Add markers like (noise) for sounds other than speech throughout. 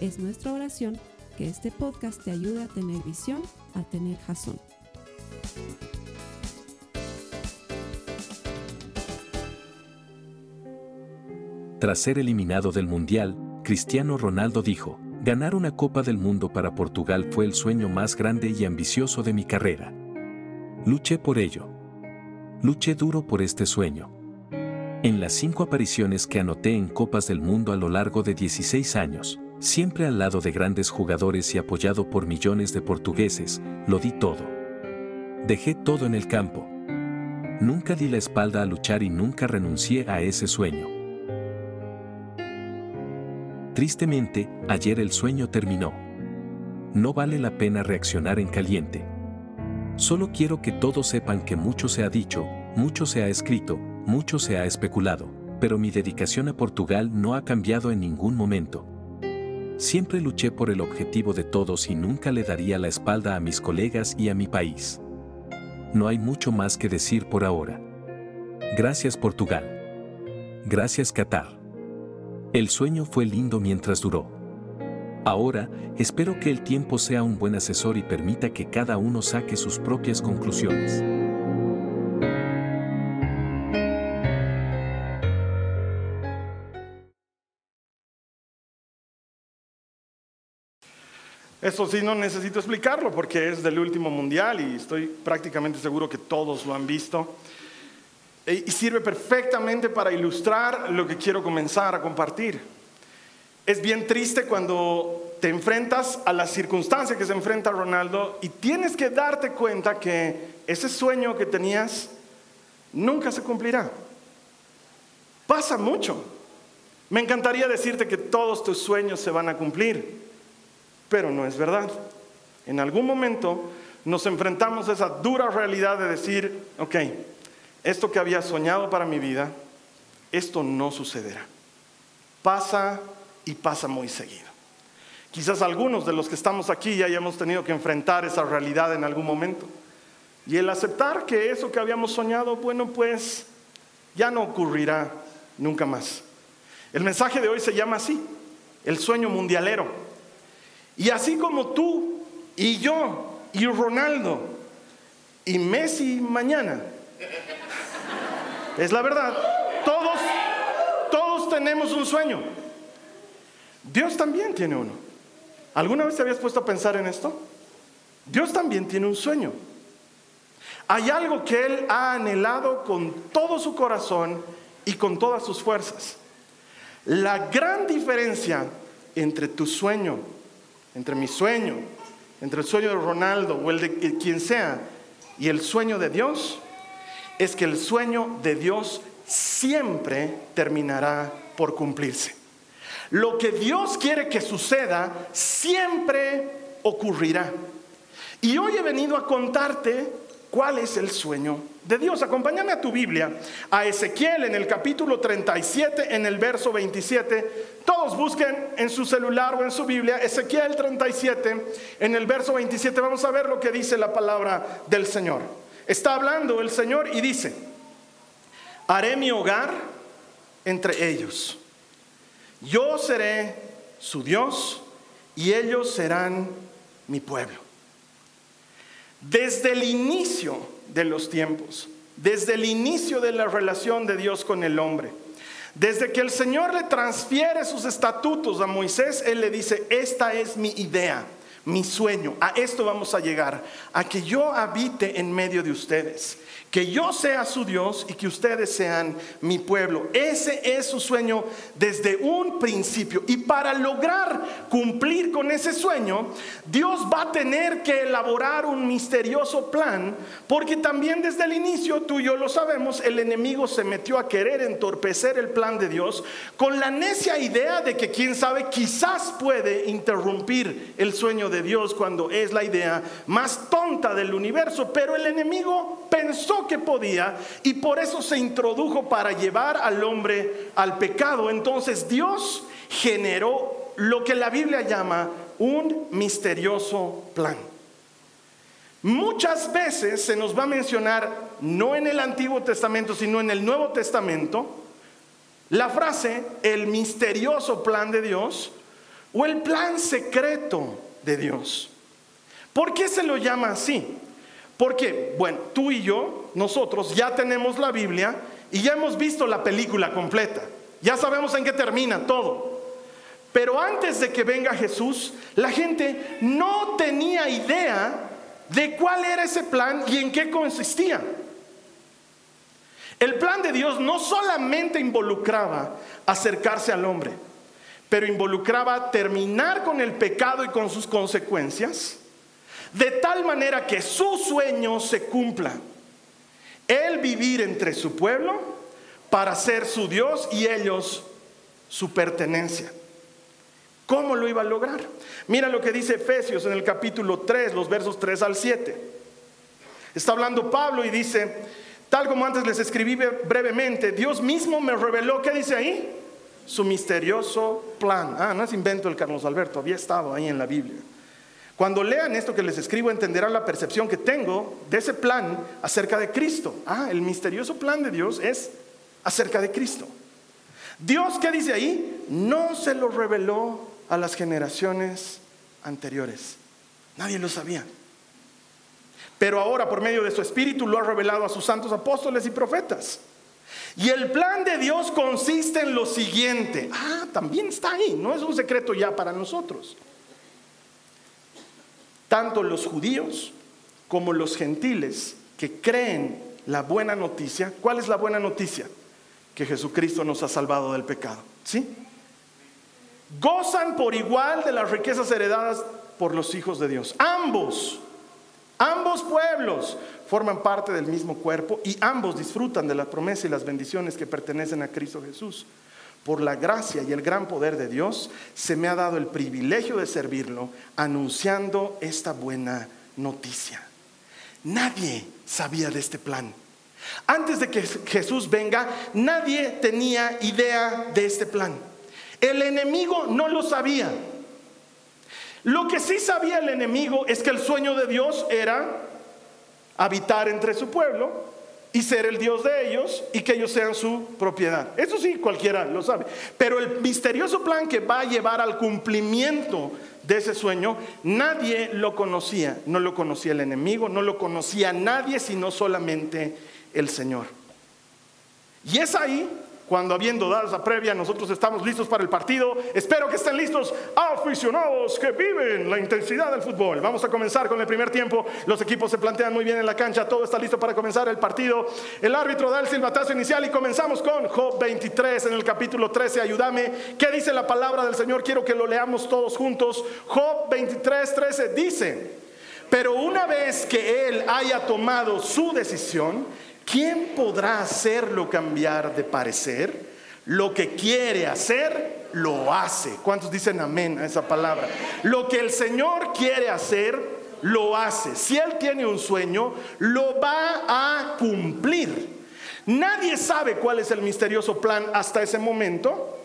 Es nuestra oración que este podcast te ayude a tener visión, a tener jazón. Tras ser eliminado del Mundial, Cristiano Ronaldo dijo, ganar una Copa del Mundo para Portugal fue el sueño más grande y ambicioso de mi carrera. Luché por ello. Luché duro por este sueño. En las cinco apariciones que anoté en Copas del Mundo a lo largo de 16 años, siempre al lado de grandes jugadores y apoyado por millones de portugueses, lo di todo. Dejé todo en el campo. Nunca di la espalda a luchar y nunca renuncié a ese sueño. Tristemente, ayer el sueño terminó. No vale la pena reaccionar en caliente. Solo quiero que todos sepan que mucho se ha dicho, mucho se ha escrito, mucho se ha especulado, pero mi dedicación a Portugal no ha cambiado en ningún momento. Siempre luché por el objetivo de todos y nunca le daría la espalda a mis colegas y a mi país. No hay mucho más que decir por ahora. Gracias Portugal. Gracias Qatar. El sueño fue lindo mientras duró. Ahora, espero que el tiempo sea un buen asesor y permita que cada uno saque sus propias conclusiones. Eso sí, no necesito explicarlo porque es del último mundial y estoy prácticamente seguro que todos lo han visto. E, y sirve perfectamente para ilustrar lo que quiero comenzar a compartir. Es bien triste cuando te enfrentas a la circunstancia que se enfrenta Ronaldo y tienes que darte cuenta que ese sueño que tenías nunca se cumplirá. Pasa mucho. Me encantaría decirte que todos tus sueños se van a cumplir, pero no es verdad. En algún momento nos enfrentamos a esa dura realidad de decir, ok, esto que había soñado para mi vida, esto no sucederá. Pasa y pasa muy seguido. Quizás algunos de los que estamos aquí ya hayamos tenido que enfrentar esa realidad en algún momento. Y el aceptar que eso que habíamos soñado, bueno, pues ya no ocurrirá nunca más. El mensaje de hoy se llama así, el sueño mundialero. Y así como tú y yo y Ronaldo y Messi mañana es la verdad. Todos, todos tenemos un sueño. Dios también tiene uno. ¿Alguna vez te habías puesto a pensar en esto? Dios también tiene un sueño. Hay algo que Él ha anhelado con todo su corazón y con todas sus fuerzas. La gran diferencia entre tu sueño, entre mi sueño, entre el sueño de Ronaldo o el de quien sea, y el sueño de Dios, es que el sueño de Dios siempre terminará por cumplirse. Lo que Dios quiere que suceda siempre ocurrirá. Y hoy he venido a contarte cuál es el sueño de Dios. Acompáñame a tu Biblia, a Ezequiel en el capítulo 37, en el verso 27. Todos busquen en su celular o en su Biblia, Ezequiel 37, en el verso 27. Vamos a ver lo que dice la palabra del Señor. Está hablando el Señor y dice, haré mi hogar entre ellos. Yo seré su Dios y ellos serán mi pueblo. Desde el inicio de los tiempos, desde el inicio de la relación de Dios con el hombre, desde que el Señor le transfiere sus estatutos a Moisés, Él le dice, esta es mi idea. Mi sueño. A esto vamos a llegar, a que yo habite en medio de ustedes que yo sea su Dios y que ustedes sean mi pueblo. Ese es su sueño desde un principio. Y para lograr cumplir con ese sueño, Dios va a tener que elaborar un misterioso plan, porque también desde el inicio, tú y yo lo sabemos, el enemigo se metió a querer entorpecer el plan de Dios con la necia idea de que quién sabe, quizás puede interrumpir el sueño de Dios cuando es la idea más tonta del universo. Pero el enemigo pensó que podía y por eso se introdujo para llevar al hombre al pecado. Entonces Dios generó lo que la Biblia llama un misterioso plan. Muchas veces se nos va a mencionar, no en el Antiguo Testamento, sino en el Nuevo Testamento, la frase el misterioso plan de Dios o el plan secreto de Dios. ¿Por qué se lo llama así? Porque, bueno, tú y yo, nosotros ya tenemos la Biblia y ya hemos visto la película completa. Ya sabemos en qué termina todo. Pero antes de que venga Jesús, la gente no tenía idea de cuál era ese plan y en qué consistía. El plan de Dios no solamente involucraba acercarse al hombre, pero involucraba terminar con el pecado y con sus consecuencias de tal manera que su sueño se cumpla. Él vivir entre su pueblo para ser su Dios y ellos su pertenencia. ¿Cómo lo iba a lograr? Mira lo que dice Efesios en el capítulo 3, los versos 3 al 7. Está hablando Pablo y dice, tal como antes les escribí brevemente, Dios mismo me reveló, ¿qué dice ahí? Su misterioso plan. Ah, no es invento el Carlos Alberto, había estado ahí en la Biblia. Cuando lean esto que les escribo entenderán la percepción que tengo de ese plan acerca de Cristo. Ah, el misterioso plan de Dios es acerca de Cristo. Dios, ¿qué dice ahí? No se lo reveló a las generaciones anteriores. Nadie lo sabía. Pero ahora por medio de su Espíritu lo ha revelado a sus santos apóstoles y profetas. Y el plan de Dios consiste en lo siguiente. Ah, también está ahí, no es un secreto ya para nosotros tanto los judíos como los gentiles que creen la buena noticia. ¿Cuál es la buena noticia? Que Jesucristo nos ha salvado del pecado. ¿Sí? Gozan por igual de las riquezas heredadas por los hijos de Dios. Ambos, ambos pueblos forman parte del mismo cuerpo y ambos disfrutan de la promesa y las bendiciones que pertenecen a Cristo Jesús por la gracia y el gran poder de Dios, se me ha dado el privilegio de servirlo anunciando esta buena noticia. Nadie sabía de este plan. Antes de que Jesús venga, nadie tenía idea de este plan. El enemigo no lo sabía. Lo que sí sabía el enemigo es que el sueño de Dios era habitar entre su pueblo y ser el Dios de ellos y que ellos sean su propiedad. Eso sí, cualquiera lo sabe. Pero el misterioso plan que va a llevar al cumplimiento de ese sueño, nadie lo conocía. No lo conocía el enemigo, no lo conocía nadie, sino solamente el Señor. Y es ahí cuando habiendo dado esa previa nosotros estamos listos para el partido. Espero que estén listos aficionados que viven la intensidad del fútbol. Vamos a comenzar con el primer tiempo. Los equipos se plantean muy bien en la cancha. Todo está listo para comenzar el partido. El árbitro da el silbatazo inicial y comenzamos con Job 23 en el capítulo 13. Ayúdame. ¿Qué dice la palabra del Señor? Quiero que lo leamos todos juntos. Job 23, 13 dice, pero una vez que él haya tomado su decisión, ¿quién podrá hacerlo cambiar de parecer? Lo que quiere hacer, lo hace. ¿Cuántos dicen amén a esa palabra? Lo que el Señor quiere hacer, lo hace. Si Él tiene un sueño, lo va a cumplir. Nadie sabe cuál es el misterioso plan hasta ese momento,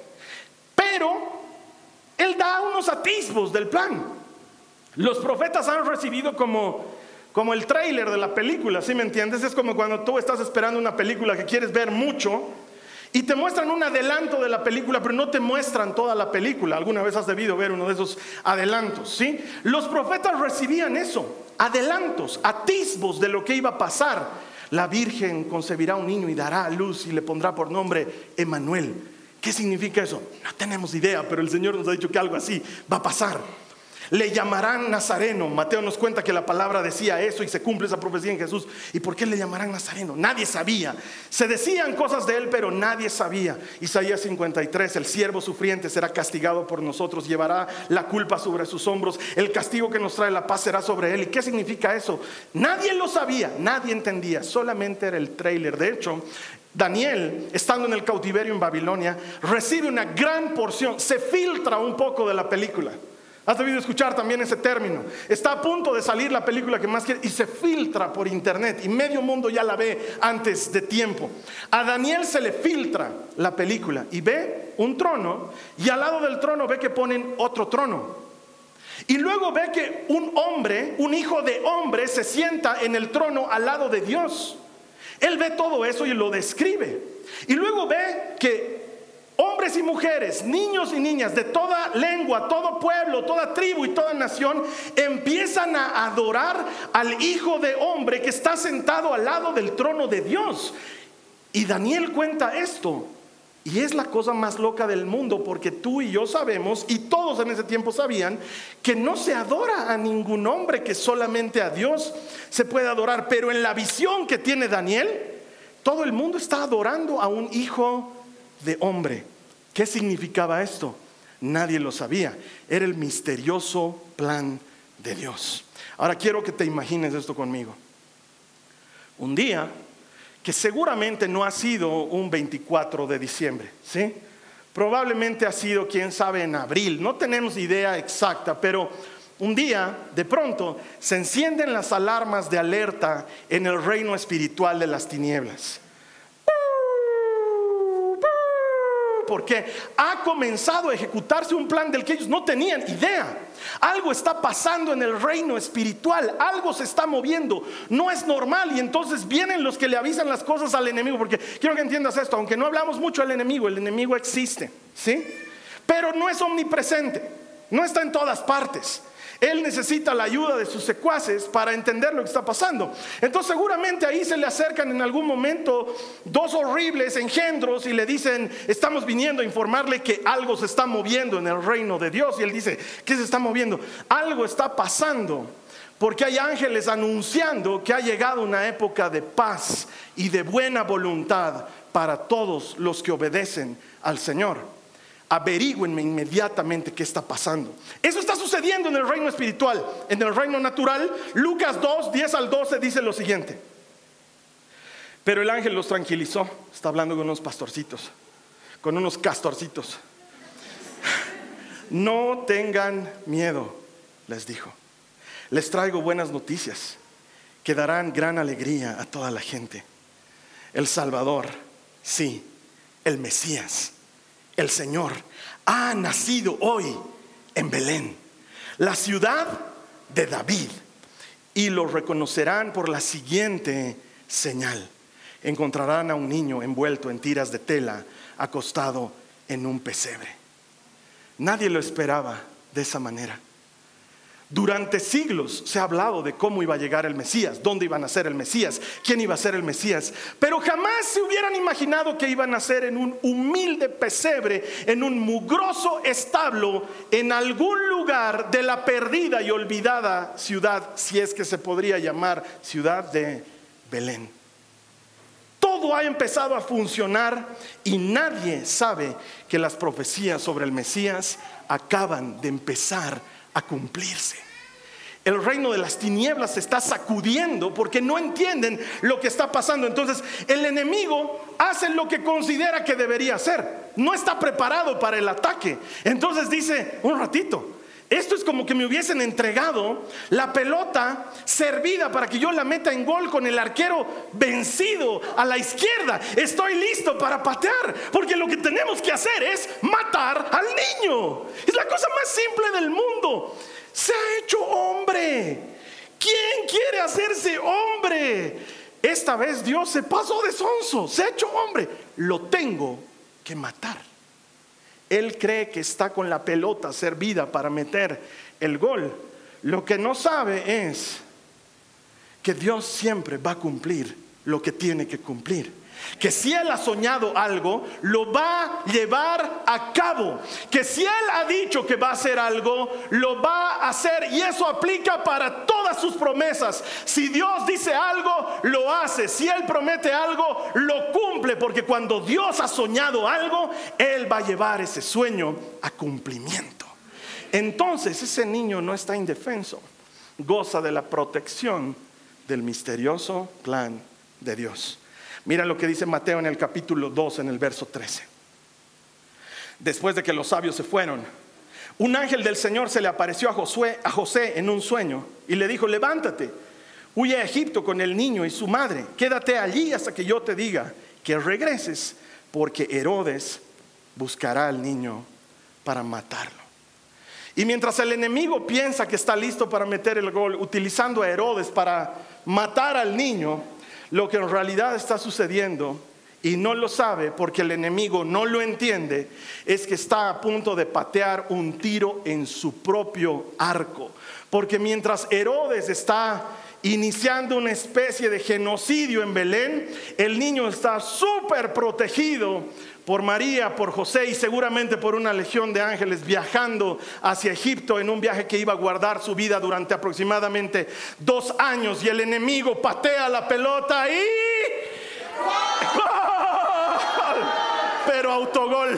pero Él da unos atisbos del plan. Los profetas han recibido como como el tráiler de la película, ¿sí me entiendes? Es como cuando tú estás esperando una película que quieres ver mucho y te muestran un adelanto de la película, pero no te muestran toda la película. Alguna vez has debido ver uno de esos adelantos, ¿sí? Los profetas recibían eso, adelantos, atisbos de lo que iba a pasar. La Virgen concebirá un niño y dará a luz y le pondrá por nombre Emanuel. ¿Qué significa eso? No tenemos idea, pero el Señor nos ha dicho que algo así va a pasar. Le llamarán Nazareno. Mateo nos cuenta que la palabra decía eso y se cumple esa profecía en Jesús. ¿Y por qué le llamarán Nazareno? Nadie sabía. Se decían cosas de él, pero nadie sabía. Isaías 53, el siervo sufriente será castigado por nosotros, llevará la culpa sobre sus hombros, el castigo que nos trae la paz será sobre él. ¿Y qué significa eso? Nadie lo sabía, nadie entendía, solamente era el trailer. De hecho, Daniel, estando en el cautiverio en Babilonia, recibe una gran porción, se filtra un poco de la película. Has debido escuchar también ese término. Está a punto de salir la película que más quiere y se filtra por internet y medio mundo ya la ve antes de tiempo. A Daniel se le filtra la película y ve un trono y al lado del trono ve que ponen otro trono. Y luego ve que un hombre, un hijo de hombre, se sienta en el trono al lado de Dios. Él ve todo eso y lo describe. Y luego ve que hombres y mujeres, niños y niñas de toda lengua, todo pueblo, toda tribu y toda nación empiezan a adorar al Hijo de Hombre que está sentado al lado del trono de Dios. Y Daniel cuenta esto. Y es la cosa más loca del mundo porque tú y yo sabemos, y todos en ese tiempo sabían, que no se adora a ningún hombre, que solamente a Dios se puede adorar. Pero en la visión que tiene Daniel, todo el mundo está adorando a un hijo de hombre. ¿Qué significaba esto? Nadie lo sabía. Era el misterioso plan de Dios. Ahora quiero que te imagines esto conmigo. Un día que seguramente no ha sido un 24 de diciembre, ¿sí? Probablemente ha sido, quién sabe, en abril, no tenemos idea exacta, pero un día, de pronto, se encienden las alarmas de alerta en el reino espiritual de las tinieblas. Porque ha comenzado a ejecutarse un plan del que ellos no tenían idea. Algo está pasando en el reino espiritual, algo se está moviendo, no es normal y entonces vienen los que le avisan las cosas al enemigo, porque quiero que entiendas esto, aunque no hablamos mucho del enemigo, el enemigo existe, ¿sí? Pero no es omnipresente, no está en todas partes. Él necesita la ayuda de sus secuaces para entender lo que está pasando. Entonces seguramente ahí se le acercan en algún momento dos horribles engendros y le dicen, estamos viniendo a informarle que algo se está moviendo en el reino de Dios. Y él dice, ¿qué se está moviendo? Algo está pasando. Porque hay ángeles anunciando que ha llegado una época de paz y de buena voluntad para todos los que obedecen al Señor averigüenme inmediatamente qué está pasando. Eso está sucediendo en el reino espiritual. En el reino natural, Lucas 2, 10 al 12 dice lo siguiente. Pero el ángel los tranquilizó. Está hablando con unos pastorcitos, con unos castorcitos. (laughs) No tengan miedo, les dijo. Les traigo buenas noticias que darán gran alegría a toda la gente. El Salvador, sí, el Mesías el Señor ha nacido hoy en Belén, la ciudad de David, y lo reconocerán por la siguiente señal. Encontrarán a un niño envuelto en tiras de tela, acostado en un pesebre. Nadie lo esperaba de esa manera. Durante siglos se ha hablado de cómo iba a llegar el Mesías, dónde iba a nacer el Mesías, quién iba a ser el Mesías, pero jamás se hubieran imaginado que iba a nacer en un humilde pesebre, en un mugroso establo, en algún lugar de la perdida y olvidada ciudad, si es que se podría llamar ciudad de Belén. Todo ha empezado a funcionar y nadie sabe que las profecías sobre el Mesías acaban de empezar a cumplirse. El reino de las tinieblas se está sacudiendo porque no entienden lo que está pasando. Entonces el enemigo hace lo que considera que debería hacer. No está preparado para el ataque. Entonces dice, un ratito, esto es como que me hubiesen entregado la pelota servida para que yo la meta en gol con el arquero vencido a la izquierda. Estoy listo para patear, porque lo que tenemos que hacer es matar al niño. Es la cosa más simple del mundo. Se ha hecho hombre. ¿Quién quiere hacerse hombre? Esta vez Dios se pasó de sonso, se ha hecho hombre. Lo tengo que matar. Él cree que está con la pelota servida para meter el gol. Lo que no sabe es que Dios siempre va a cumplir lo que tiene que cumplir. Que si Él ha soñado algo, lo va a llevar a cabo. Que si Él ha dicho que va a hacer algo, lo va a hacer. Y eso aplica para todas sus promesas. Si Dios dice algo, lo hace. Si Él promete algo, lo cumple. Porque cuando Dios ha soñado algo, Él va a llevar ese sueño a cumplimiento. Entonces ese niño no está indefenso. Goza de la protección del misterioso plan de Dios. Mira lo que dice Mateo en el capítulo 2, en el verso 13. Después de que los sabios se fueron, un ángel del Señor se le apareció a, a José en un sueño y le dijo, levántate, huye a Egipto con el niño y su madre, quédate allí hasta que yo te diga que regreses, porque Herodes buscará al niño para matarlo. Y mientras el enemigo piensa que está listo para meter el gol, utilizando a Herodes para matar al niño, lo que en realidad está sucediendo y no lo sabe porque el enemigo no lo entiende, es que está a punto de patear un tiro en su propio arco. Porque mientras Herodes está iniciando una especie de genocidio en Belén, el niño está súper protegido por María, por José y seguramente por una legión de ángeles viajando hacia Egipto en un viaje que iba a guardar su vida durante aproximadamente dos años y el enemigo patea la pelota y... Pero autogol,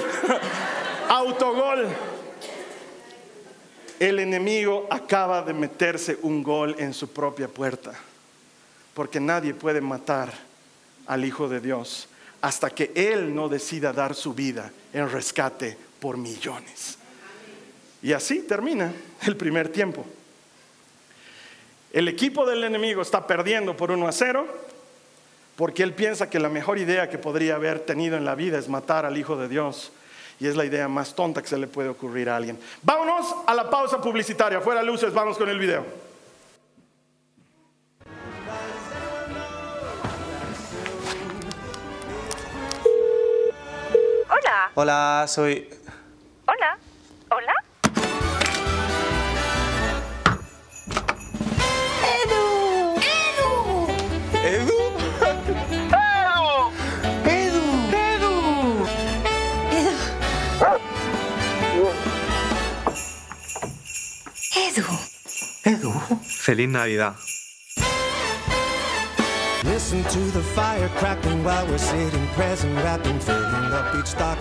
autogol. El enemigo acaba de meterse un gol en su propia puerta, porque nadie puede matar al Hijo de Dios hasta que Él no decida dar su vida en rescate por millones. Y así termina el primer tiempo. El equipo del enemigo está perdiendo por 1 a 0 porque él piensa que la mejor idea que podría haber tenido en la vida es matar al Hijo de Dios. Y es la idea más tonta que se le puede ocurrir a alguien. Vámonos a la pausa publicitaria. Fuera luces, vamos con el video. Hola, soy... Hola. Hola. Edu. Edu. ¿Edu? Edu. ¡Edu! Edu. ¡Edu! ¡Feliz Navidad!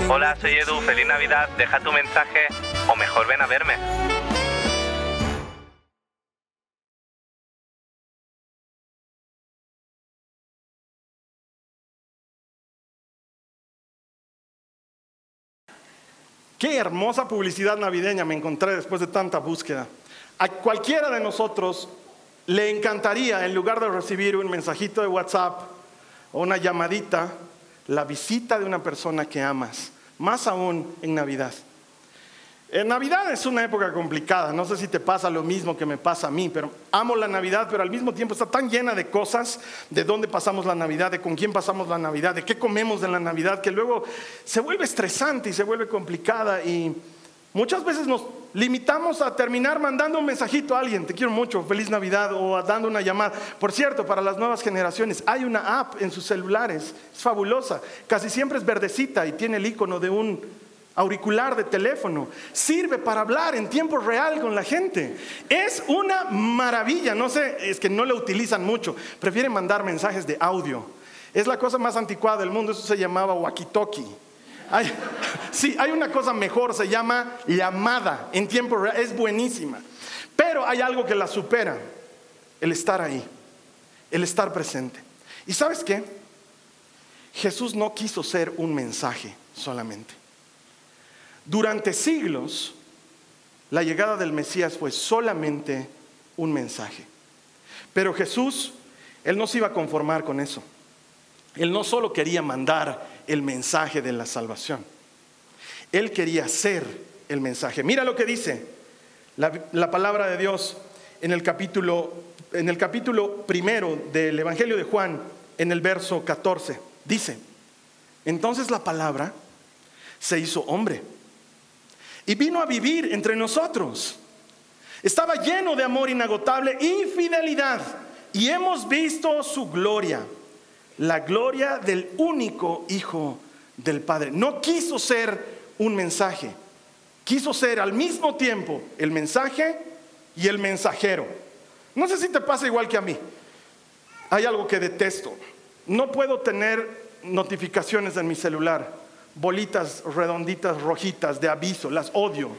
Hola, soy Edu. ¡Feliz Navidad! Deja tu mensaje o mejor ven a verme. Qué hermosa publicidad navideña me encontré después de tanta búsqueda. A cualquiera de nosotros le encantaría, en lugar de recibir un mensajito de WhatsApp o una llamadita, la visita de una persona que amas, más aún en Navidad. En Navidad es una época complicada, no sé si te pasa lo mismo que me pasa a mí, pero amo la Navidad, pero al mismo tiempo está tan llena de cosas, de dónde pasamos la Navidad, de con quién pasamos la Navidad, de qué comemos en la Navidad, que luego se vuelve estresante y se vuelve complicada y muchas veces nos limitamos a terminar mandando un mensajito a alguien, te quiero mucho, feliz Navidad, o dando una llamada. Por cierto, para las nuevas generaciones, hay una app en sus celulares, es fabulosa, casi siempre es verdecita y tiene el icono de un auricular de teléfono, sirve para hablar en tiempo real con la gente. Es una maravilla, no sé, es que no la utilizan mucho, prefieren mandar mensajes de audio. Es la cosa más anticuada del mundo, eso se llamaba walkie-talkie. Hay, (laughs) sí, hay una cosa mejor, se llama llamada en tiempo real, es buenísima. Pero hay algo que la supera, el estar ahí, el estar presente. ¿Y sabes qué? Jesús no quiso ser un mensaje solamente. Durante siglos, la llegada del Mesías fue solamente un mensaje. Pero Jesús, Él no se iba a conformar con eso. Él no solo quería mandar el mensaje de la salvación. Él quería ser el mensaje. Mira lo que dice la, la palabra de Dios en el capítulo, en el capítulo primero del Evangelio de Juan, en el verso 14. Dice, entonces la palabra se hizo hombre y vino a vivir entre nosotros. Estaba lleno de amor inagotable y fidelidad y hemos visto su gloria, la gloria del único Hijo del Padre. No quiso ser un mensaje, quiso ser al mismo tiempo el mensaje y el mensajero. No sé si te pasa igual que a mí. Hay algo que detesto. No puedo tener notificaciones en mi celular, bolitas redonditas rojitas de aviso, las odio.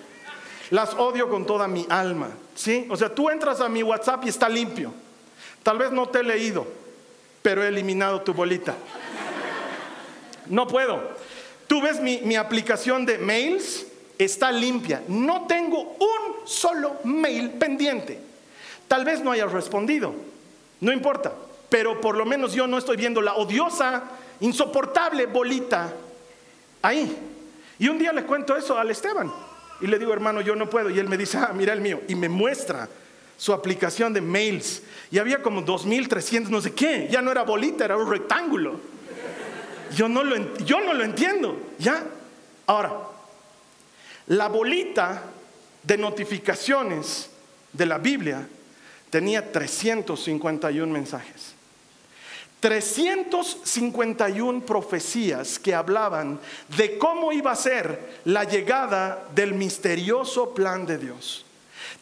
Las odio con toda mi alma, ¿sí? O sea, tú entras a mi WhatsApp y está limpio. Tal vez no te he leído, pero he eliminado tu bolita. No puedo. Tú ves mi, aplicación de mails, está limpia. No tengo un solo mail pendiente. Tal vez no hayas respondido, no importa, pero por lo menos yo no estoy viendo la odiosa, insoportable bolita ahí. Y un día le cuento eso al Esteban y le digo, hermano, yo no puedo. Y él me dice, ah, mira el mío. Y me muestra su aplicación de mails. Y había como 2.300, no sé qué. Ya no era bolita, era un rectángulo. Yo no lo, yo no lo entiendo. ¿Ya? Ahora, la bolita de notificaciones de la Biblia tenía 351 mensajes. 351 profecías que hablaban de cómo iba a ser la llegada del misterioso plan de Dios.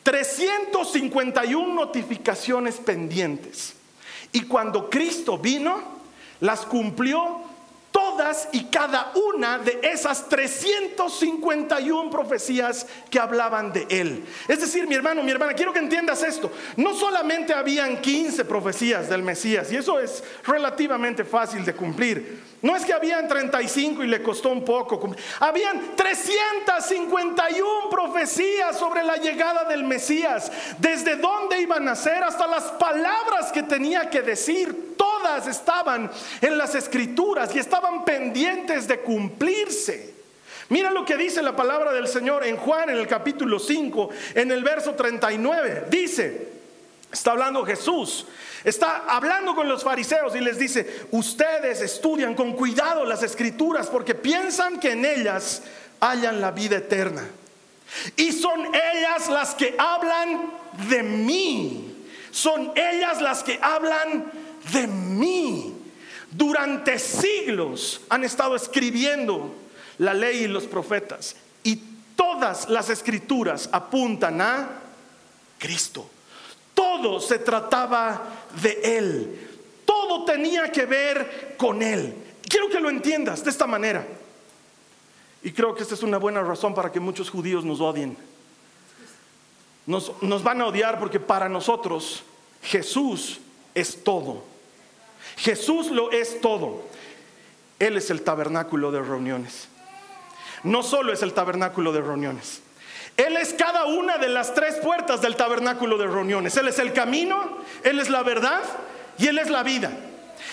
351 notificaciones pendientes. Y cuando Cristo vino, las cumplió todas y cada una de esas 351 profecías que hablaban de él. Es decir, mi hermano, mi hermana, quiero que entiendas esto. No solamente habían 15 profecías del Mesías, y eso es relativamente fácil de cumplir. No es que habían 35 y le costó un poco. Habían 351 profecías sobre la llegada del Mesías, desde dónde iban a ser hasta las palabras que tenía que decir. Todas estaban en las escrituras y estaban pendientes de cumplirse. Mira lo que dice la palabra del Señor en Juan en el capítulo 5, en el verso 39. Dice, Está hablando Jesús. Está hablando con los fariseos y les dice, ustedes estudian con cuidado las escrituras porque piensan que en ellas hallan la vida eterna. Y son ellas las que hablan de mí. Son ellas las que hablan de mí. Durante siglos han estado escribiendo la ley y los profetas. Y todas las escrituras apuntan a Cristo. Todo se trataba de Él. Todo tenía que ver con Él. Quiero que lo entiendas de esta manera. Y creo que esta es una buena razón para que muchos judíos nos odien. Nos, van a odiar porque para nosotros Jesús es todo. Jesús lo es todo. Él es el tabernáculo de reuniones. No solo es el tabernáculo de reuniones. Él es cada una de las tres puertas del tabernáculo de reuniones. Él es el camino, Él es la verdad y Él es la vida.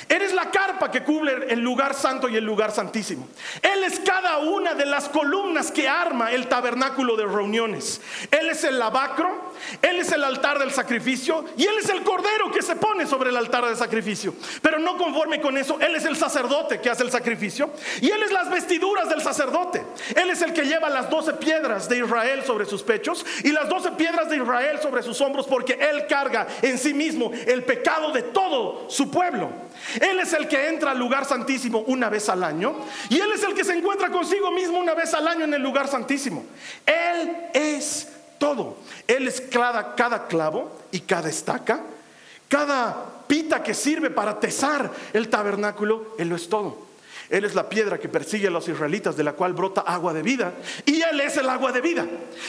Él es la carpa que cubre el lugar santo y el lugar santísimo. Él es cada una de las columnas que arma el tabernáculo de reuniones. Él es el lavacro, Él es el altar del sacrificio y Él es el cordero que se pone sobre el altar del sacrificio. Pero no conforme con eso, Él es el sacerdote que hace el sacrificio y Él es las vestiduras del sacerdote. Él es el que lleva las doce piedras de Israel sobre sus pechos y las doce piedras de Israel sobre sus hombros porque Él carga en sí mismo el pecado de todo su pueblo. Él es el que entra al lugar santísimo una vez al año y Él es el que se encuentra consigo mismo una vez al año en el lugar santísimo. Él es todo. Él es cada, cada clavo y cada estaca, cada pita que sirve para tesar el tabernáculo, Él lo es todo. Él es la piedra que persigue a los israelitas de la cual brota agua de vida. Y Él es el agua de vida.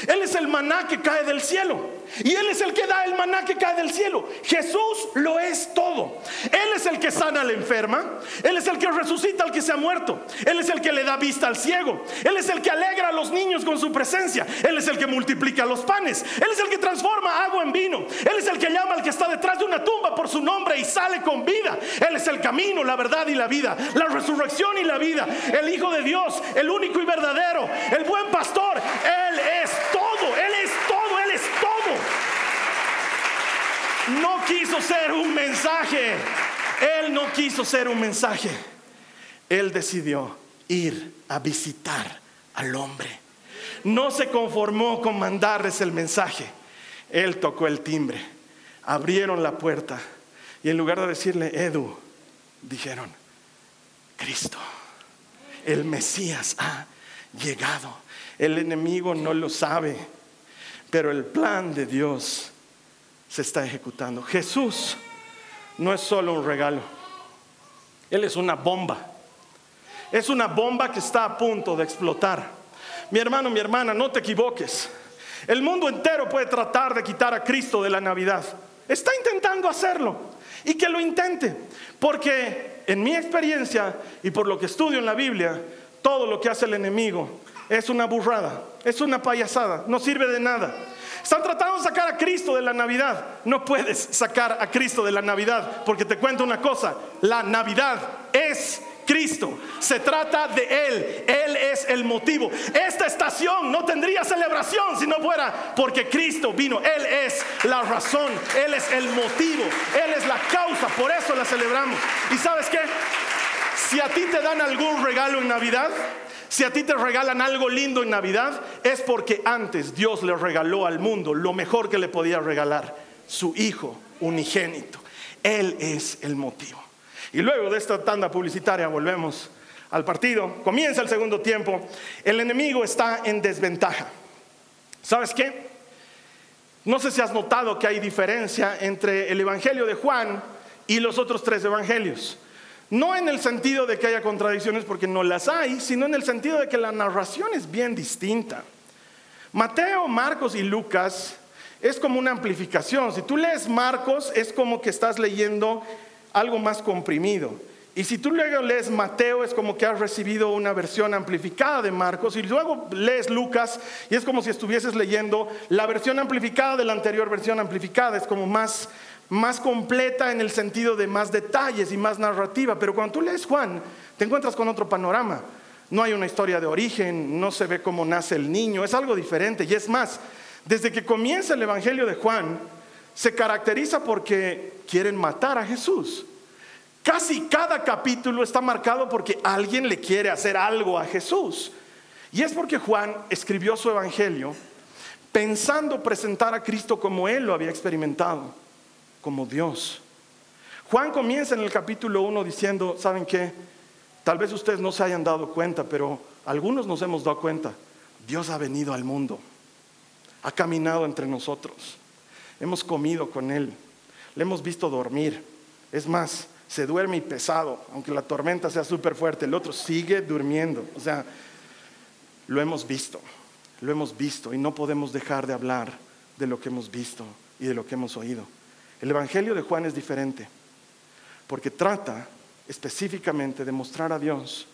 Él es el maná que cae del cielo. Y Él es el que da el maná que cae del cielo. Jesús lo es todo. Él es el que sana al enferma. Él es el que resucita al que se ha muerto. Él es el que le da vista al ciego. Él es el que alegra a los niños con su presencia. Él es el que multiplica los panes. Él es el que transforma agua en vino. Él es el que llama al que está detrás de una tumba por su nombre y sale con vida. Él es el camino, la verdad y la vida. La resurrección y la vida, el Hijo de Dios, el único y verdadero, el buen pastor. Él es todo, Él es todo, Él es todo. No quiso ser un mensaje, Él no quiso ser un mensaje. Él decidió ir a visitar al hombre. No se conformó con mandarles el mensaje. Él tocó el timbre, abrieron la puerta y en lugar de decirle, Edu, dijeron, Cristo, el Mesías ha llegado. El enemigo no lo sabe, pero el plan de Dios se está ejecutando. Jesús no es solo un regalo, Él es una bomba. Es una bomba que está a punto de explotar. Mi hermano, mi hermana, no te equivoques. El mundo entero puede tratar de quitar a Cristo de la Navidad. Está intentando hacerlo. Y que lo intente. Porque en mi experiencia y por lo que estudio en la Biblia, todo lo que hace el enemigo es una burrada, es una payasada, no sirve de nada. Están tratando de sacar a Cristo de la Navidad. No puedes sacar a Cristo de la Navidad porque te cuento una cosa, la Navidad es Cristo. Se trata de Él. Él es el motivo. Esta estación no tendría celebración si no fuera porque Cristo vino. Él es la razón. Él es el motivo. Él es la causa. Por eso la celebramos. ¿Y sabes qué? Si a ti te dan algún regalo en Navidad, si a ti te regalan algo lindo en Navidad, es porque antes Dios le regaló al mundo lo mejor que le podía regalar, su Hijo unigénito. Él es el motivo. Y luego de esta tanda publicitaria volvemos al partido. Comienza el segundo tiempo. El enemigo está en desventaja. ¿Sabes qué? No sé si has notado que hay diferencia entre el Evangelio de Juan y los otros tres evangelios. No en el sentido de que haya contradicciones, porque no las hay, sino en el sentido de que la narración es bien distinta. Mateo, Marcos y Lucas es como una amplificación. Si tú lees Marcos, es como que estás leyendo algo más comprimido. Y si tú luego lees Mateo, es como que has recibido una versión amplificada de Marcos. Y luego lees Lucas, y es como si estuvieses leyendo la versión amplificada de la anterior versión amplificada. Es como más, más completa en el sentido de más detalles y más narrativa. Pero cuando tú lees Juan, te encuentras con otro panorama. No hay una historia de origen, no se ve cómo nace el niño, es algo diferente. Y es más, desde que comienza el Evangelio de Juan, se caracteriza porque quieren matar a Jesús. Casi cada capítulo está marcado porque alguien le quiere hacer algo a Jesús. Y es porque Juan escribió su evangelio pensando presentar a Cristo como él lo había experimentado, como Dios. Juan comienza en el capítulo 1 diciendo, ¿saben qué? Tal vez ustedes no se hayan dado cuenta, pero algunos nos hemos dado cuenta. Dios ha venido al mundo, ha caminado entre nosotros, hemos comido con Él, le hemos visto dormir. Es más, se duerme y pesado, aunque la tormenta sea súper fuerte, el otro sigue durmiendo. O sea, lo hemos visto, lo hemos visto y no podemos dejar de hablar de lo que hemos visto y de lo que hemos oído. El Evangelio de Juan es diferente, porque trata específicamente de mostrar a Dios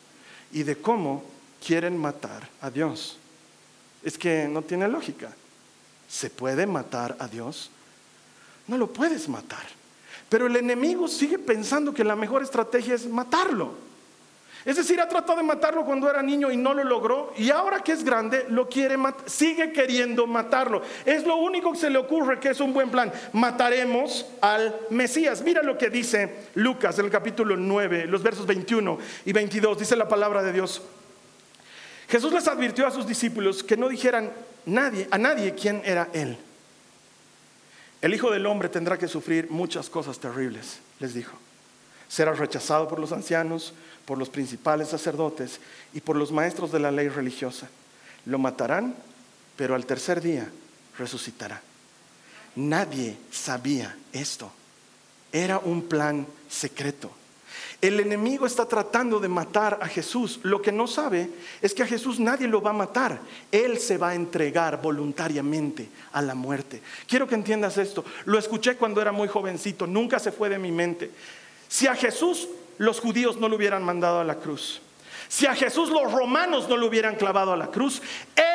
y de cómo quieren matar a Dios. Es que no tiene lógica. ¿Se puede matar a Dios? No lo puedes matar. Pero el enemigo sigue pensando que la mejor estrategia es matarlo. Es decir, ha tratado de matarlo cuando era niño y no lo logró. Y ahora que es grande, lo quiere sigue queriendo matarlo. Es lo único que se le ocurre que es un buen plan. Mataremos al Mesías. Mira lo que dice Lucas en el capítulo 9, los versos 21 y 22. Dice la palabra de Dios. Jesús les advirtió a sus discípulos que no dijeran nadie, a nadie quién era él. El Hijo del Hombre tendrá que sufrir muchas cosas terribles, les dijo. Será rechazado por los ancianos, por los principales sacerdotes y por los maestros de la ley religiosa. Lo matarán, pero al tercer día resucitará. Nadie sabía esto. Era un plan secreto. El enemigo está tratando de matar a Jesús. Lo que no sabe es que a Jesús nadie lo va a matar. Él se va a entregar voluntariamente a la muerte. Quiero que entiendas esto. Lo escuché cuando era muy jovencito. Nunca se fue de mi mente. Si a Jesús los judíos no lo hubieran mandado a la cruz, si a Jesús los romanos no lo hubieran clavado a la cruz,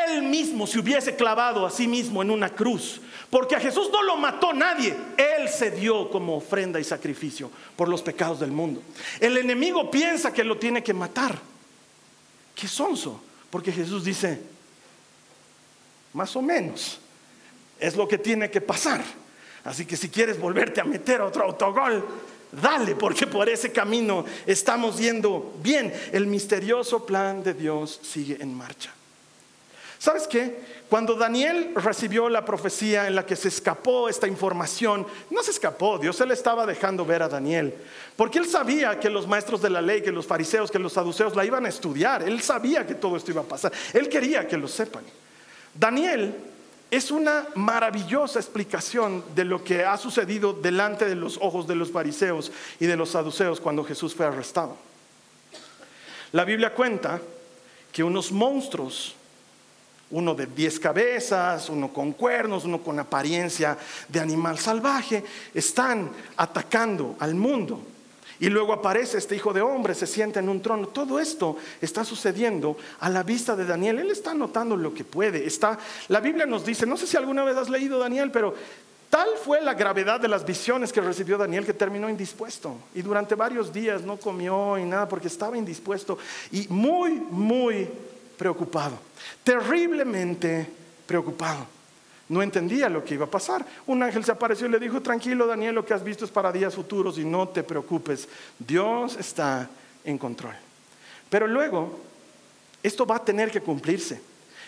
él mismo se hubiese clavado a sí mismo en una cruz. Porque a Jesús no lo mató nadie, él se dio como ofrenda y sacrificio por los pecados del mundo. El enemigo piensa que lo tiene que matar. Qué sonso, porque Jesús dice, más o menos, es lo que tiene que pasar. Así que si quieres volverte a meter otro autogol, dale, porque por ese camino estamos yendo bien. El misterioso plan de Dios sigue en marcha. ¿Sabes qué? Cuando Daniel recibió la profecía en la que se escapó esta información, no se escapó, Dios se le estaba dejando ver a Daniel, porque él sabía que los maestros de la ley, que los fariseos, que los saduceos la iban a estudiar, él sabía que todo esto iba a pasar, él quería que lo sepan. Daniel es una maravillosa explicación de lo que ha sucedido delante de los ojos de los fariseos y de los saduceos cuando Jesús fue arrestado. La Biblia cuenta que unos monstruos, uno de diez cabezas, uno con cuernos, uno con apariencia de animal salvaje, están atacando al mundo. Y luego aparece este hijo de hombre, se sienta en un trono. Todo esto está sucediendo a la vista de Daniel. Él está notando lo que puede. Está, la Biblia nos dice, no sé si alguna vez has leído Daniel, pero tal fue la gravedad de las visiones que recibió Daniel que terminó indispuesto. Y durante varios días no comió y nada porque estaba indispuesto y muy, muy preocupado. Terriblemente preocupado. No entendía lo que iba a pasar. Un ángel se apareció y le dijo, tranquilo Daniel, lo que has visto es para días futuros y no te preocupes. Dios está en control. Pero luego, esto va a tener que cumplirse.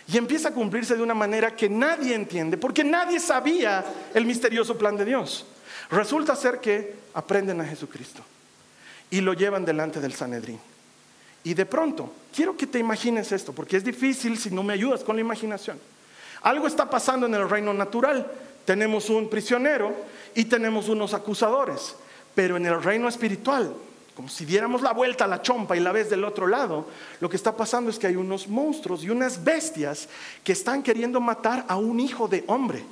Y empieza a cumplirse de una manera que nadie entiende, porque nadie sabía el misterioso plan de Dios. Resulta ser que aprenden a Jesucristo y lo llevan delante del Sanedrín. Y de pronto, quiero que te imagines esto, porque es difícil si no me ayudas con la imaginación. Algo está pasando en el reino natural. Tenemos un prisionero y tenemos unos acusadores. Pero en el reino espiritual, como si diéramos la vuelta a la chompa y la ves del otro lado, lo que está pasando es que hay unos monstruos y unas bestias que están queriendo matar a un hijo de hombre.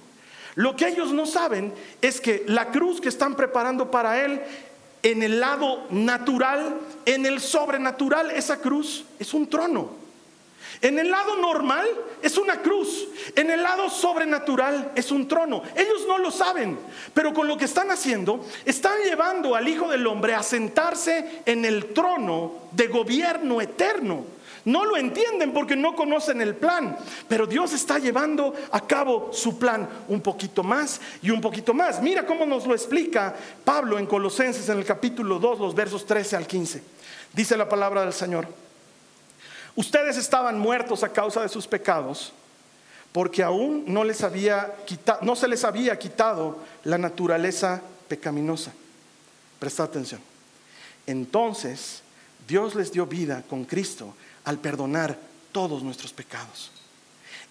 Lo que ellos no saben es que la cruz que están preparando para él, en el lado natural, en el sobrenatural, esa cruz es un trono. En el lado normal es una cruz, en el lado sobrenatural es un trono. Ellos no lo saben, pero con lo que están haciendo, están llevando al Hijo del Hombre a sentarse en el trono de gobierno eterno. No lo entienden porque no conocen el plan, pero Dios está llevando a cabo su plan un poquito más y un poquito más. Mira cómo nos lo explica Pablo en Colosenses en el capítulo 2, los versos 13 al 15. Dice la palabra del Señor. Ustedes estaban muertos a causa de sus pecados, porque aún no, les había no se les había quitado la naturaleza pecaminosa. Presta atención. Entonces, Dios les dio vida con Cristo al perdonar todos nuestros pecados.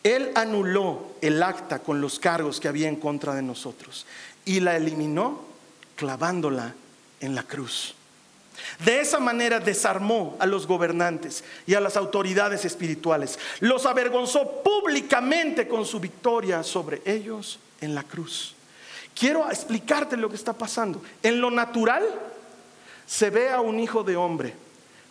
Él anuló el acta con los cargos que había en contra de nosotros y la eliminó clavándola en la cruz. De esa manera desarmó a los gobernantes y a las autoridades espirituales. Los avergonzó públicamente con su victoria sobre ellos en la cruz. Quiero explicarte lo que está pasando. En lo natural se ve a un hijo de hombre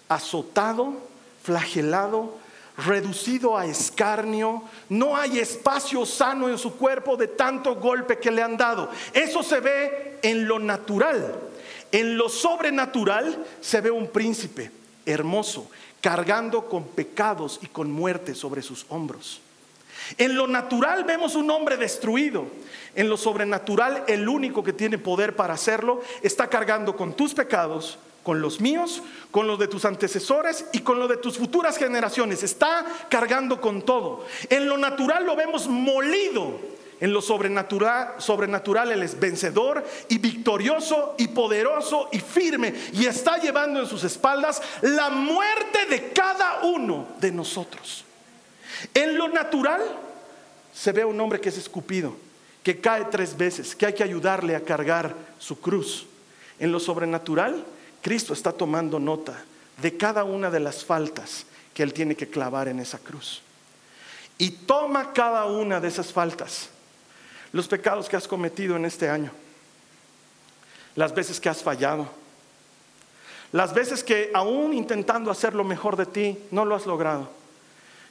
azotado, flagelado, reducido a escarnio, no hay espacio sano en su cuerpo de tanto golpe que le han dado. Eso se ve en lo natural. En lo sobrenatural se ve un príncipe hermoso, cargando con pecados y con muerte sobre sus hombros. En lo natural vemos un hombre destruido. En lo sobrenatural, el único que tiene poder para hacerlo está cargando con tus pecados, con los míos, con los de tus antecesores y con los de tus futuras generaciones. Está cargando con todo. En lo natural lo vemos molido en lo sobrenatural, sobrenatural Él es vencedor y victorioso y poderoso y firme y está llevando en sus espaldas la muerte de cada uno de nosotros. En lo natural se ve a un hombre que es escupido, que cae tres veces, que hay que ayudarle a cargar su cruz. En lo sobrenatural, Cristo está tomando nota de cada una de las faltas que Él tiene que clavar en esa cruz. Y toma cada una de esas faltas los pecados que has cometido en este año, las veces que has fallado, las veces que aún intentando hacer lo mejor de ti, no lo has logrado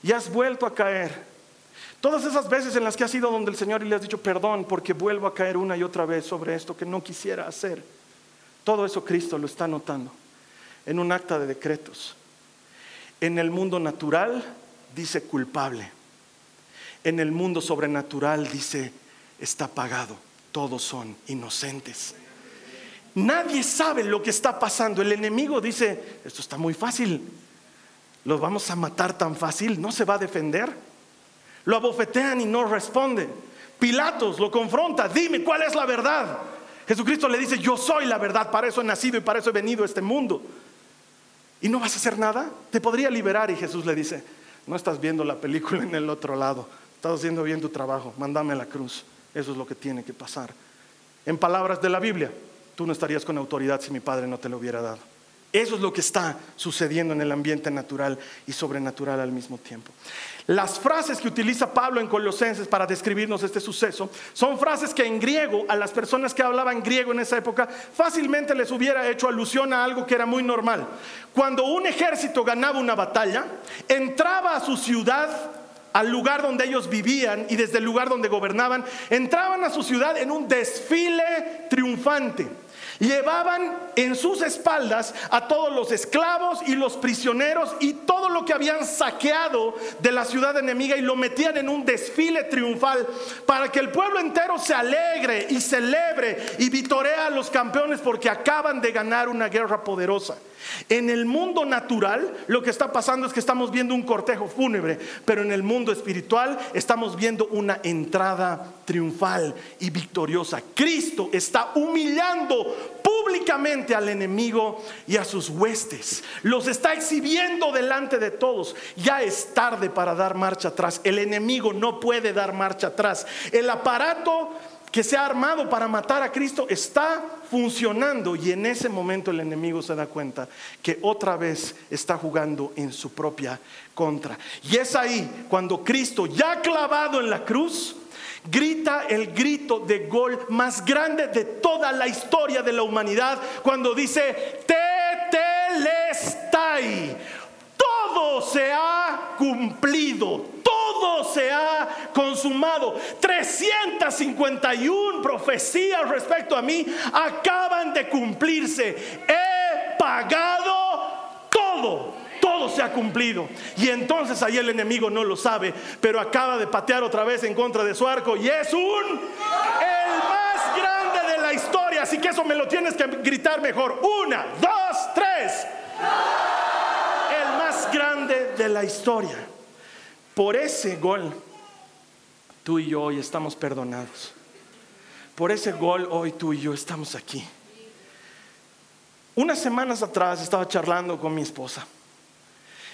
y has vuelto a caer. Todas esas veces en las que has ido donde el Señor y le has dicho perdón porque vuelvo a caer una y otra vez sobre esto que no quisiera hacer. Todo eso Cristo lo está notando en un acta de decretos. En el mundo natural dice culpable. En el mundo sobrenatural dice está pagado. Todos son inocentes. Nadie sabe lo que está pasando. El enemigo dice, esto está muy fácil. Los vamos a matar tan fácil. No se va a defender. Lo abofetean y no responde. Pilatos lo confronta, dime cuál es la verdad. Jesucristo le dice, yo soy la verdad, para eso he nacido y para eso he venido a este mundo. ¿Y no vas a hacer nada? Te podría liberar. Y Jesús le dice, no estás viendo la película en el otro lado, estás haciendo bien tu trabajo, mándame a la cruz. Eso es lo que tiene que pasar. En palabras de la Biblia, tú no estarías con autoridad si mi Padre no te lo hubiera dado. Eso es lo que está sucediendo en el ambiente natural y sobrenatural al mismo tiempo. Las frases que utiliza Pablo en Colosenses para describirnos este suceso son frases que en griego, a las personas que hablaban griego en esa época, fácilmente les hubiera hecho alusión a algo que era muy normal. Cuando un ejército ganaba una batalla, entraba a su ciudad al lugar donde ellos vivían y desde el lugar donde gobernaban, entraban a su ciudad en un desfile triunfante. Llevaban en sus espaldas a todos los esclavos y los prisioneros y todo lo que habían saqueado de la ciudad enemiga y lo metían en un desfile triunfal para que el pueblo entero se alegre y celebre y vitorea a los campeones porque acaban de ganar una guerra poderosa. En el mundo natural lo que está pasando es que estamos viendo un cortejo fúnebre, pero en el mundo espiritual estamos viendo una entrada triunfal y victoriosa. Cristo está humillando públicamente al enemigo y a sus huestes. Los está exhibiendo delante de todos. Ya es tarde para dar marcha atrás. El enemigo no puede dar marcha atrás. El aparato que se ha armado para matar a Cristo está funcionando y en ese momento el enemigo se da cuenta que otra vez está jugando en su propia contra. Y es ahí cuando Cristo, ya clavado en la cruz, grita el grito de gol más grande de toda la historia de la humanidad cuando dice, Tetelestai, todo se ha cumplido, todo se ha consumado. 351 profecías respecto a mí acaban de cumplirse. He pagado todo todo se ha cumplido. Y entonces ahí el enemigo no lo sabe, pero acaba de patear otra vez en contra de su arco y es un el más grande de la historia. Así que eso me lo tienes que gritar mejor. Una, dos, tres. El más grande de la historia. Por ese gol, tú y yo hoy estamos perdonados. Por ese gol, hoy tú y yo estamos aquí. Unas semanas atrás estaba charlando con mi esposa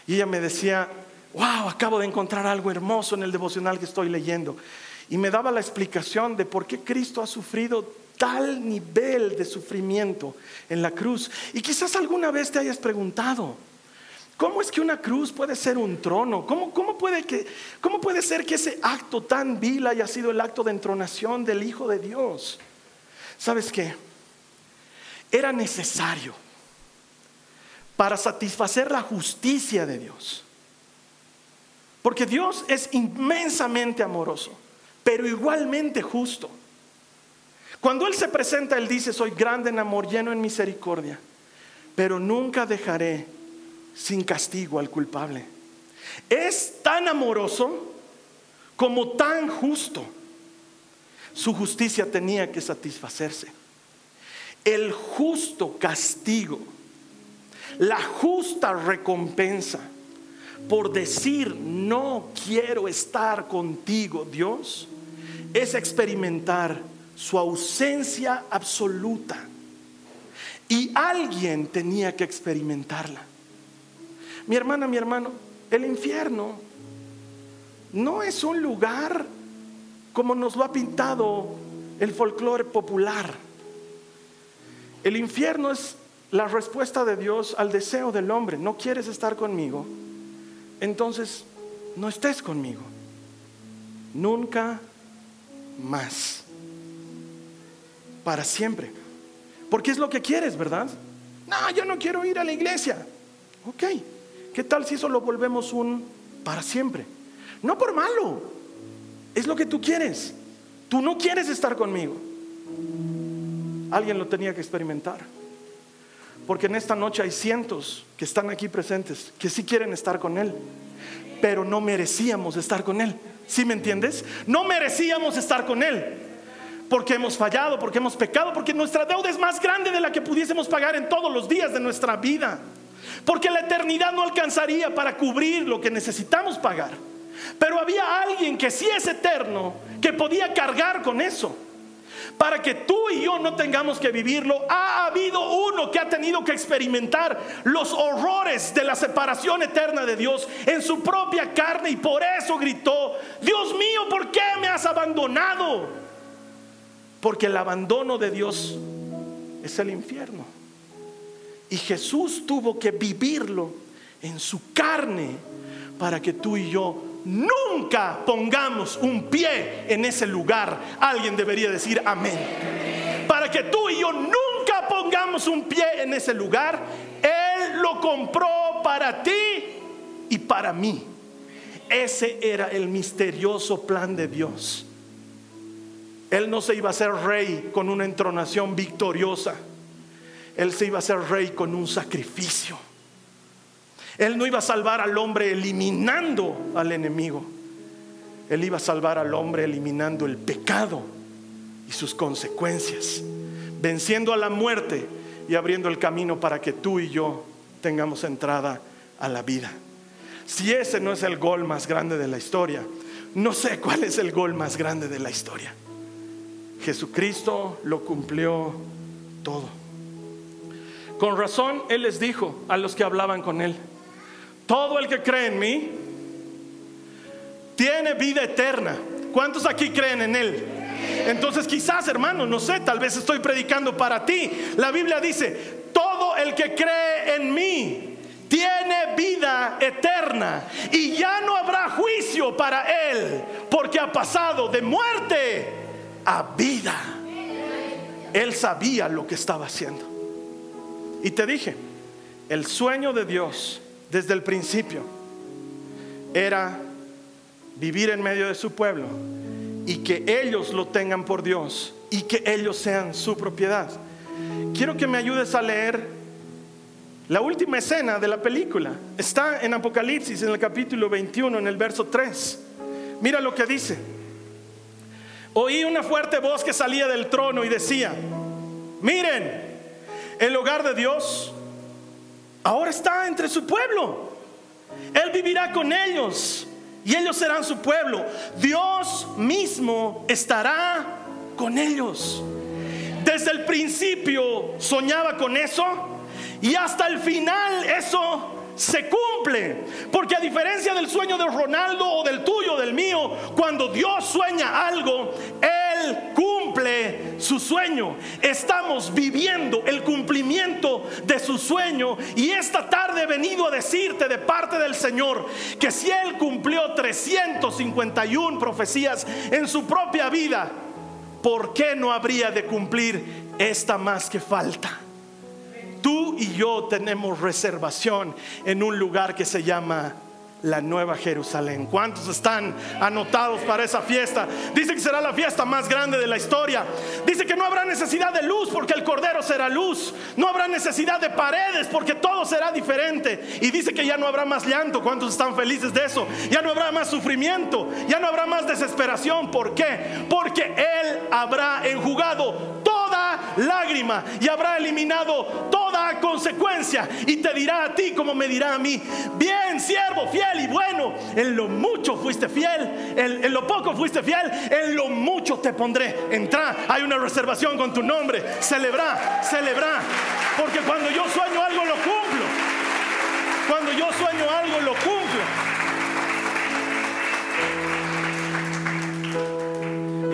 y ella me decía, wow, acabo de encontrar algo hermoso en el devocional que estoy leyendo. Y me daba la explicación de por qué Cristo ha sufrido tal nivel de sufrimiento en la cruz. Y quizás alguna vez te hayas preguntado, ¿cómo es que una cruz puede ser un trono? ¿Cómo, cómo, puede, que, ¿Cómo puede ser que ese acto tan vil haya sido el acto de entronación del Hijo de Dios? ¿Sabes qué? Era necesario para satisfacer la justicia de Dios. Porque Dios es inmensamente amoroso, pero igualmente justo. Cuando Él se presenta, Él dice, soy grande en amor, lleno en misericordia, pero nunca dejaré sin castigo al culpable. Es tan amoroso como tan justo. Su justicia tenía que satisfacerse. El justo castigo la justa recompensa por decir no quiero estar contigo, Dios, es experimentar su ausencia absoluta. Y alguien tenía que experimentarla. Mi hermana, mi hermano, el infierno no es un lugar como nos lo ha pintado el folclore popular. El infierno es la respuesta de Dios al deseo del hombre. No quieres estar conmigo, entonces no estés conmigo. Nunca más. Para siempre. Porque es lo que quieres, ¿verdad? No, yo no quiero ir a la iglesia. Ok, ¿qué tal si eso lo volvemos un para siempre? No por malo, es lo que tú quieres. Tú no quieres estar conmigo. Alguien lo tenía que experimentar. Porque en esta noche hay cientos que están aquí presentes que sí quieren estar con Él, pero no merecíamos estar con Él. ¿Sí me entiendes? No merecíamos estar con Él. Porque hemos fallado, porque hemos pecado, porque nuestra deuda es más grande de la que pudiésemos pagar en todos los días de nuestra vida. Porque la eternidad no alcanzaría para cubrir lo que necesitamos pagar. Pero había alguien que sí es eterno, que podía cargar con eso. Para que tú y yo no tengamos que vivirlo, ha habido uno que ha tenido que experimentar los horrores de la separación eterna de Dios en su propia carne y por eso gritó, Dios mío, ¿por qué me has abandonado? Porque el abandono de Dios es el infierno. Y Jesús tuvo que vivirlo en su carne para que tú y yo nunca pongamos un pie en ese lugar. Alguien debería decir amén. Para que tú y yo nunca pongamos un pie en ese lugar, Él lo compró para ti y para mí. Ese era el misterioso plan de Dios. Él no se iba a ser rey con una entronación victoriosa. Él se iba a ser rey con un sacrificio. Él no iba a salvar al hombre eliminando al enemigo. Él iba a salvar al hombre eliminando el pecado y sus consecuencias, venciendo a la muerte y abriendo el camino para que tú y yo tengamos entrada a la vida. Si ese no es el gol más grande de la historia, no sé cuál es el gol más grande de la historia. Jesucristo lo cumplió todo. Con razón Él les dijo a los que hablaban con Él, todo el que cree en mí tiene vida eterna. ¿Cuántos aquí creen en Él? Entonces quizás, hermano, no sé, tal vez estoy predicando para ti. La Biblia dice, todo el que cree en mí tiene vida eterna y ya no habrá juicio para él porque ha pasado de muerte a vida. Él sabía lo que estaba haciendo. Y te dije, el sueño de Dios desde el principio era vivir en medio de su pueblo y que ellos lo tengan por Dios y que ellos sean su propiedad. Quiero que me ayudes a leer la última escena de la película. Está en Apocalipsis, en el capítulo 21, en el verso 3. Mira lo que dice. Oí una fuerte voz que salía del trono y decía, miren, el hogar de Dios ahora está entre su pueblo. Él vivirá con ellos y ellos serán su pueblo. Dios mismo estará con ellos. Desde el principio soñaba con eso y hasta el final eso se cumple. Porque a diferencia del sueño de Ronaldo o del tuyo, del mío, cuando Dios sueña algo, Él cumple su sueño. Estamos viviendo el cumplimiento de su sueño y esta tarde he venido a decirte de parte del Señor que si Él cumplió 351 profecías en su propia vida, ¿por qué no habría de cumplir esta más que falta? Tú y yo tenemos reservación en un lugar que se llama la Nueva Jerusalén. ¿Cuántos están anotados para esa fiesta? Dice que será la fiesta más grande de la historia. Dice que no habrá necesidad de luz porque el Cordero será luz. No habrá necesidad de paredes porque todo será diferente. Y dice que ya no habrá más llanto. ¿Cuántos están felices de eso? Ya no habrá más sufrimiento. Ya no habrá más desesperación. ¿Por qué? Porque Él habrá enjugado lágrima y habrá eliminado toda consecuencia. Y te dirá a ti como me dirá a mí. Bien, siervo, fiel y bueno. En lo mucho fuiste fiel, en, en lo poco fuiste fiel, en lo mucho te pondré. Entra, hay una reservación con tu nombre. Celebra, celebra. Porque cuando yo sueño algo lo cumplo. Cuando yo sueño algo lo cumplo.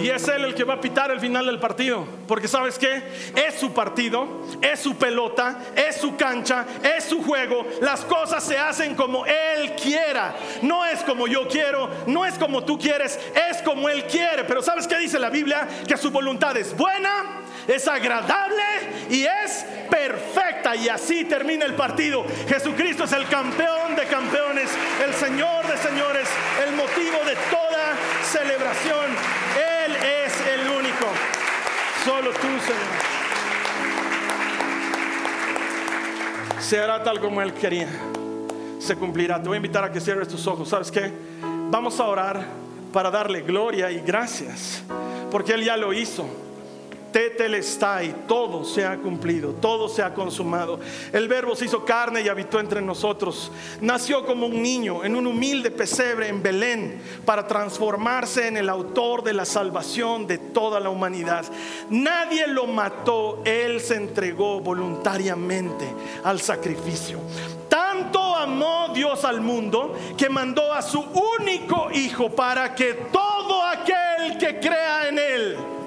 Es él el que va a pitar el final del partido. Porque sabes qué? Es su partido, es su pelota, es su cancha, es su juego. Las cosas se hacen como él quiera. No es como yo quiero, no es como tú quieres, es como él quiere. Pero ¿sabes qué dice la Biblia? Que su voluntad es buena, es agradable y es perfecta. Y así termina el partido. Jesucristo es el campeón de campeones, el Señor de señores, el motivo de toda celebración. Él es el único. Solo tú, Señor. Se hará tal como Él quería. Se cumplirá. Te voy a invitar a que cierres tus ojos. ¿Sabes qué? Vamos a orar para darle gloria y gracias. Porque Él ya lo hizo. Tetelestai, todo se ha cumplido, todo se ha consumado. El verbo se hizo carne y habitó entre nosotros. Nació como un niño en un humilde pesebre en Belén para transformarse en el autor de la salvación de toda la humanidad. Nadie lo mató, él se entregó voluntariamente al sacrificio. Tanto amó Dios al mundo que mandó a su único hijo para que todo aquel que crea en él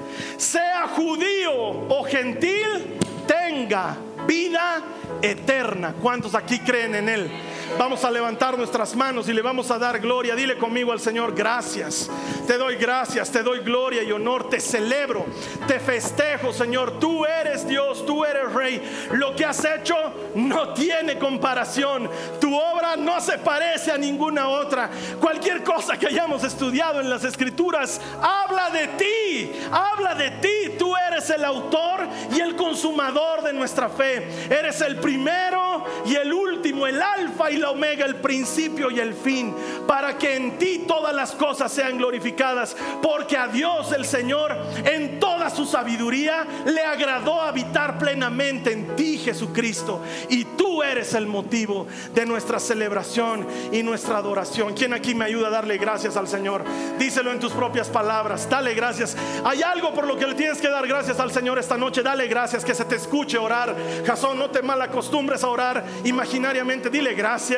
sea judío o gentil, tenga vida eterna. ¿Cuántos aquí creen en Él? Vamos a levantar nuestras manos y le vamos a dar gloria. Dile conmigo al Señor, gracias. Te doy gracias, te doy gloria y honor, te celebro, te festejo, Señor. Tú eres Dios, tú eres Rey. Lo que has hecho no tiene comparación. Tu obra no se parece a ninguna otra. Cualquier cosa que hayamos estudiado en las escrituras habla de ti, habla de ti. Tú eres el autor y el consumador de nuestra fe. Eres el primero y el último, el alfa y la omega, el principio y el fin, para que en ti todas las cosas sean glorificadas, porque a Dios el Señor en toda su sabiduría le agradó habitar plenamente en ti, Jesucristo, y tú eres el motivo de nuestra celebración y nuestra adoración. ¿Quién aquí me ayuda a darle gracias al Señor? Díselo en tus propias palabras, dale gracias. Hay algo por lo que le tienes que dar gracias al Señor esta noche, dale gracias, que se te escuche orar. Jasón, no te mal acostumbres a orar imaginariamente, dile gracias.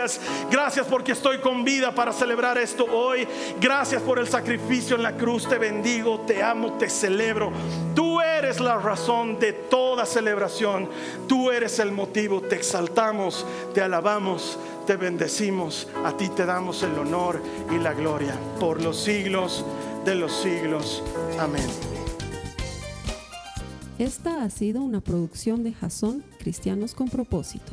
Gracias porque estoy con vida para celebrar esto hoy. Gracias por el sacrificio en la cruz. Te bendigo, te amo, te celebro. Tú eres la razón de toda celebración. Tú eres el motivo. Te exaltamos, te alabamos, te bendecimos. A ti te damos el honor y la gloria por los siglos de los siglos. Amén. Esta ha sido una producción de Jason Cristianos con Propósito.